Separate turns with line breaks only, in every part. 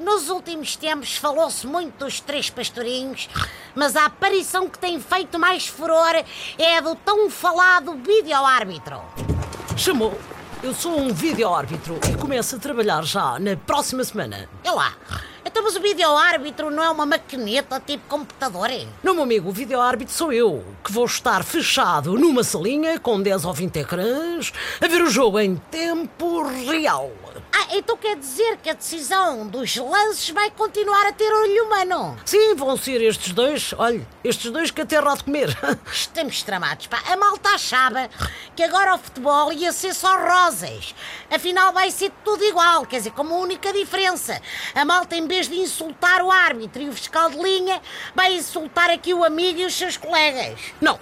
nos últimos tempos falou-se muito dos três pastorinhos, mas a aparição que tem feito mais furor é a do tão falado vídeo-árbitro.
Chamou. Eu sou um vídeo-árbitro e começo a trabalhar já na próxima semana.
É lá. Então, mas o vídeo-árbitro não é uma maquineta tipo computador? é?
Não, meu amigo, o vídeo-árbitro sou eu, que vou estar fechado numa salinha com 10 ou 20 ecrãs a ver o jogo em tempo real.
Ah, então quer dizer que a decisão dos lances vai continuar a ter olho humano?
Sim, vão ser estes dois, olha, estes dois que até há de comer.
Estamos tramados, pá. A malta achava que agora o futebol ia ser só rosas. Afinal, vai ser tudo igual, quer dizer, como a única diferença. A malta, em vez de insultar o árbitro e o fiscal de linha, vai insultar aqui o amigo e os seus colegas.
Não,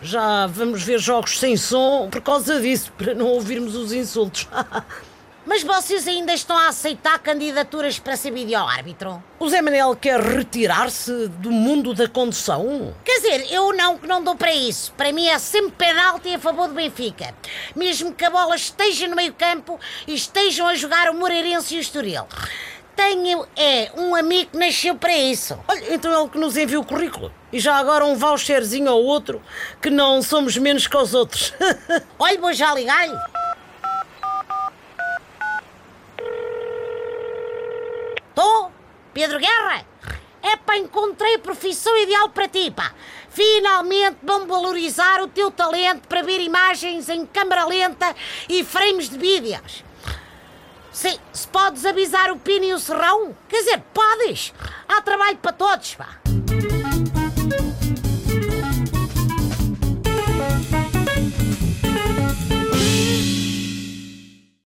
já vamos ver jogos sem som por causa disso, para não ouvirmos os insultos.
Mas vocês ainda estão a aceitar candidaturas para ser vídeo-árbitro?
O Zé Manel quer retirar-se do mundo da condução?
Quer dizer, eu não, que não dou para isso. Para mim é sempre penalti a favor do Benfica. Mesmo que a bola esteja no meio campo e estejam a jogar o Moreirense e o Estoril. Tenho, é, um amigo que nasceu para isso.
Olha, então é ele que nos envia o currículo. E já agora um voucherzinho ao outro, que não somos menos que os outros.
Olha, vou já ligar-lhe. Pedro Guerra? É pá, encontrei a profissão ideal para ti, pá. Finalmente vão valorizar o teu talento para ver imagens em câmara lenta e frames de vídeos. Se, se podes avisar o Pino e o Serrão, quer dizer, podes. Há trabalho para todos, pá.